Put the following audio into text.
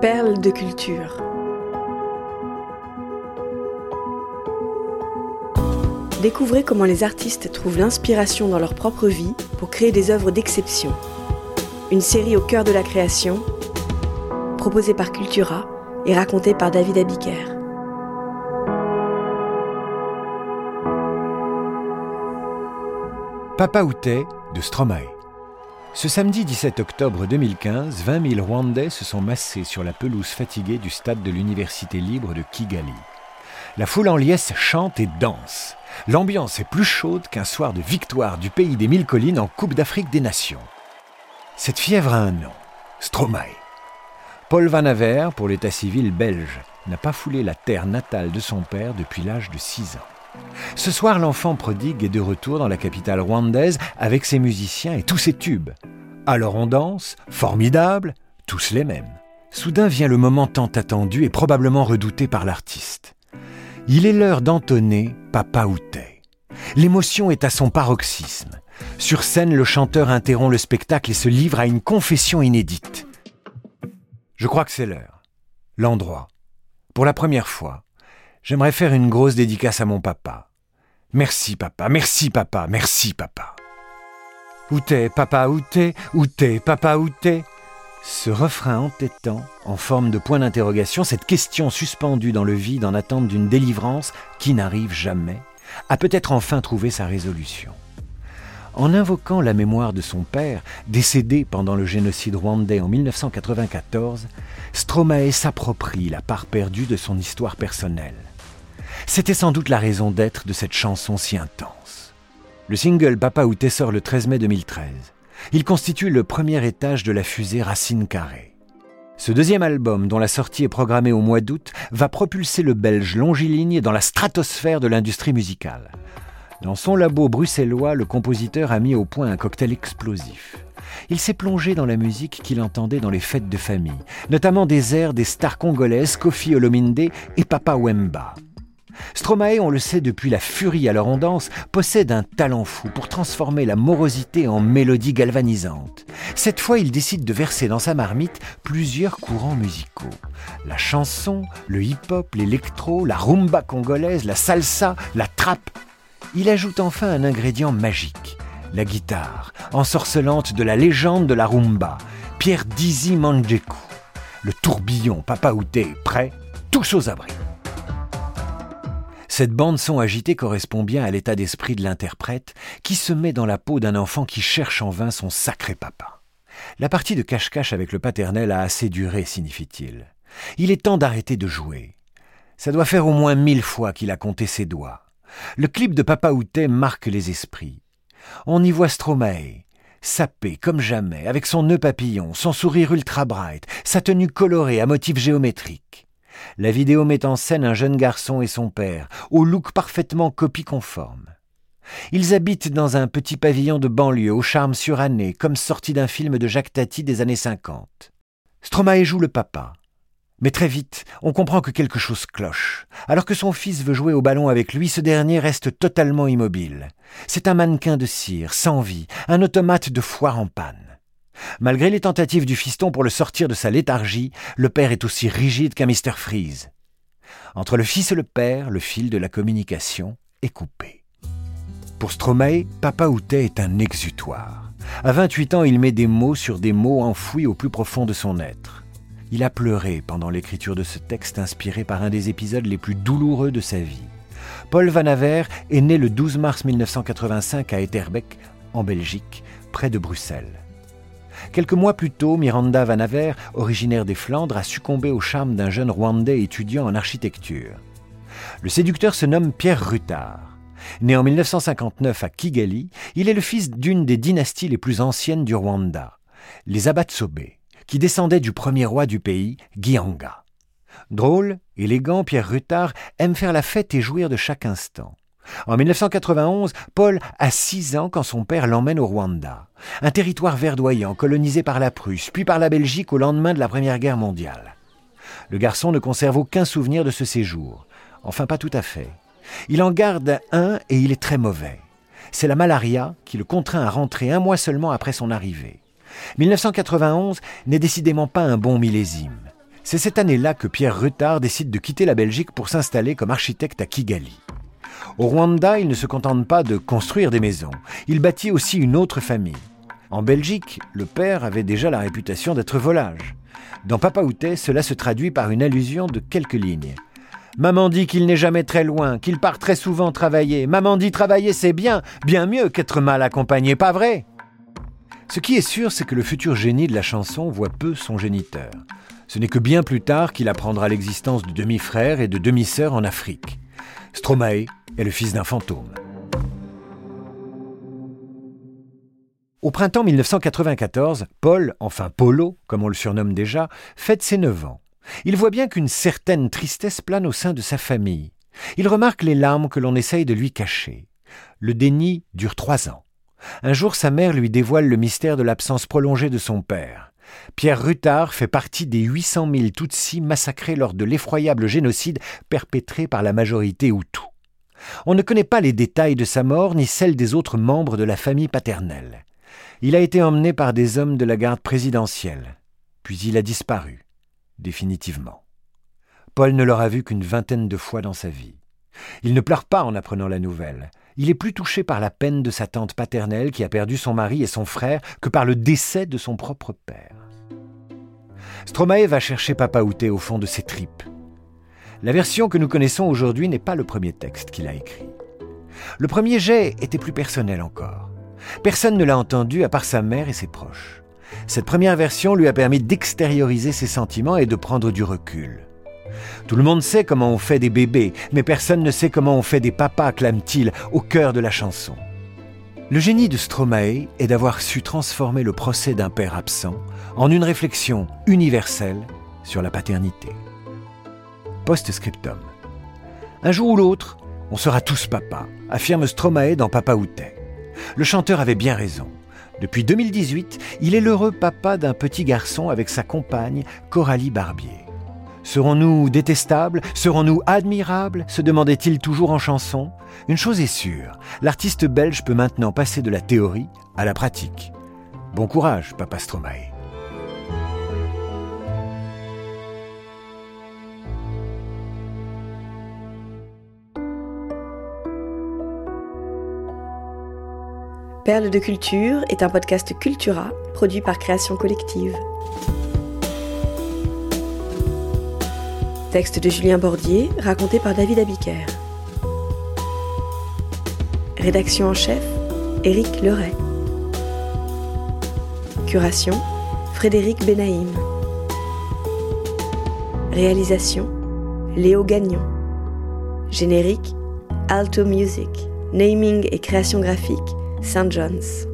Perles de culture. Découvrez comment les artistes trouvent l'inspiration dans leur propre vie pour créer des œuvres d'exception. Une série au cœur de la création, proposée par Cultura et racontée par David Abiker. Papa Outé de Stromae. Ce samedi 17 octobre 2015, 20 000 Rwandais se sont massés sur la pelouse fatiguée du stade de l'Université libre de Kigali. La foule en liesse chante et danse. L'ambiance est plus chaude qu'un soir de victoire du pays des mille collines en Coupe d'Afrique des Nations. Cette fièvre a un nom, Stromae. Paul Van Aver, pour l'état civil belge, n'a pas foulé la terre natale de son père depuis l'âge de 6 ans. Ce soir, l'enfant prodigue est de retour dans la capitale rwandaise avec ses musiciens et tous ses tubes. Alors on danse, formidable, tous les mêmes. Soudain vient le moment tant attendu et probablement redouté par l'artiste. Il est l'heure d'entonner Papa Outé. L'émotion est à son paroxysme. Sur scène, le chanteur interrompt le spectacle et se livre à une confession inédite. Je crois que c'est l'heure. L'endroit. Pour la première fois, j'aimerais faire une grosse dédicace à mon papa. Merci papa, merci papa, merci papa. Où t'es, papa, où t'es, où t'es, papa, où t'es? Ce refrain entêtant, en forme de point d'interrogation, cette question suspendue dans le vide en attente d'une délivrance qui n'arrive jamais, a peut-être enfin trouvé sa résolution. En invoquant la mémoire de son père, décédé pendant le génocide rwandais en 1994, Stromae s'approprie la part perdue de son histoire personnelle. C'était sans doute la raison d'être de cette chanson si intense. Le single Papa Outé sort le 13 mai 2013. Il constitue le premier étage de la fusée Racine Carrée. Ce deuxième album, dont la sortie est programmée au mois d'août, va propulser le Belge longiligne dans la stratosphère de l'industrie musicale. Dans son labo bruxellois, le compositeur a mis au point un cocktail explosif. Il s'est plongé dans la musique qu'il entendait dans les fêtes de famille, notamment des airs des stars congolaises Kofi Olominde et Papa Wemba. Stromae, on le sait depuis la furie à on danse, possède un talent fou pour transformer la morosité en mélodie galvanisante. Cette fois, il décide de verser dans sa marmite plusieurs courants musicaux. La chanson, le hip-hop, l'électro, la rumba congolaise, la salsa, la trappe. Il ajoute enfin un ingrédient magique, la guitare, ensorcelante de la légende de la rumba, Pierre Dizzy Manjeku. Le tourbillon Papa Outé prêt, tous aux abris. Cette bande-son agitée correspond bien à l'état d'esprit de l'interprète qui se met dans la peau d'un enfant qui cherche en vain son sacré papa. La partie de cache-cache avec le paternel a assez duré, signifie-t-il. Il est temps d'arrêter de jouer. Ça doit faire au moins mille fois qu'il a compté ses doigts. Le clip de Papa Outé marque les esprits. On y voit Stromae, sapé comme jamais, avec son nœud papillon, son sourire ultra bright, sa tenue colorée à motifs géométriques. La vidéo met en scène un jeune garçon et son père, au look parfaitement copie conforme. Ils habitent dans un petit pavillon de banlieue au charme suranné, comme sorti d'un film de Jacques Tati des années 50. Stromae joue le papa. Mais très vite, on comprend que quelque chose cloche. Alors que son fils veut jouer au ballon avec lui, ce dernier reste totalement immobile. C'est un mannequin de cire, sans vie, un automate de foire en panne. Malgré les tentatives du fiston pour le sortir de sa léthargie, le père est aussi rigide qu'un Mr. Freeze. Entre le fils et le père, le fil de la communication est coupé. Pour Stromae, Papa Outé est un exutoire. À 28 ans, il met des mots sur des mots enfouis au plus profond de son être. Il a pleuré pendant l'écriture de ce texte inspiré par un des épisodes les plus douloureux de sa vie. Paul Van Aver est né le 12 mars 1985 à Etterbeek, en Belgique, près de Bruxelles. Quelques mois plus tôt, Miranda Van Aver, originaire des Flandres, a succombé au charme d'un jeune Rwandais étudiant en architecture. Le séducteur se nomme Pierre Rutard. Né en 1959 à Kigali, il est le fils d'une des dynasties les plus anciennes du Rwanda, les Abatsobe, qui descendaient du premier roi du pays, Gyanga. Drôle, élégant, Pierre Rutard aime faire la fête et jouir de chaque instant. En 1991, Paul a 6 ans quand son père l'emmène au Rwanda, un territoire verdoyant colonisé par la Prusse, puis par la Belgique au lendemain de la Première Guerre mondiale. Le garçon ne conserve aucun souvenir de ce séjour, enfin pas tout à fait. Il en garde un et il est très mauvais. C'est la malaria qui le contraint à rentrer un mois seulement après son arrivée. 1991 n'est décidément pas un bon millésime. C'est cette année-là que Pierre Ruttard décide de quitter la Belgique pour s'installer comme architecte à Kigali. Au Rwanda, il ne se contente pas de construire des maisons, il bâtit aussi une autre famille. En Belgique, le père avait déjà la réputation d'être volage. Dans Papa Outé, cela se traduit par une allusion de quelques lignes. Maman dit qu'il n'est jamais très loin, qu'il part très souvent travailler. Maman dit travailler c'est bien, bien mieux qu'être mal accompagné, pas vrai? Ce qui est sûr, c'est que le futur génie de la chanson voit peu son géniteur. Ce n'est que bien plus tard qu'il apprendra l'existence de demi-frères et de demi-sœurs en Afrique. Stromae est le fils d'un fantôme. Au printemps 1994, Paul, enfin Polo, comme on le surnomme déjà, fête ses 9 ans. Il voit bien qu'une certaine tristesse plane au sein de sa famille. Il remarque les larmes que l'on essaye de lui cacher. Le déni dure trois ans. Un jour, sa mère lui dévoile le mystère de l'absence prolongée de son père. Pierre Ruttard fait partie des 800 000 Tutsis massacrés lors de l'effroyable génocide perpétré par la majorité Hutu. On ne connaît pas les détails de sa mort ni celles des autres membres de la famille paternelle. Il a été emmené par des hommes de la garde présidentielle, puis il a disparu définitivement. Paul ne l'aura vu qu'une vingtaine de fois dans sa vie. Il ne pleure pas en apprenant la nouvelle. Il est plus touché par la peine de sa tante paternelle qui a perdu son mari et son frère que par le décès de son propre père. Stromae va chercher Papa Outé au fond de ses tripes. La version que nous connaissons aujourd'hui n'est pas le premier texte qu'il a écrit. Le premier jet était plus personnel encore. Personne ne l'a entendu à part sa mère et ses proches. Cette première version lui a permis d'extérioriser ses sentiments et de prendre du recul. Tout le monde sait comment on fait des bébés, mais personne ne sait comment on fait des papas, clame-t-il, au cœur de la chanson. Le génie de Stromae est d'avoir su transformer le procès d'un père absent en une réflexion universelle sur la paternité. Post-scriptum. Un jour ou l'autre, on sera tous papa, affirme Stromae dans Papa Outé. Le chanteur avait bien raison. Depuis 2018, il est l'heureux papa d'un petit garçon avec sa compagne Coralie Barbier. Serons-nous détestables? Serons-nous admirables? se demandait-il toujours en chanson. Une chose est sûre, l'artiste belge peut maintenant passer de la théorie à la pratique. Bon courage, papa Stromae. Perle de culture est un podcast Cultura produit par Création Collective. Texte de Julien Bordier, raconté par David Abiker. Rédaction en chef, Éric Leray. Curation, Frédéric Benaïm. Réalisation, Léo Gagnon. Générique, Alto Music. Naming et création graphique, St. John's.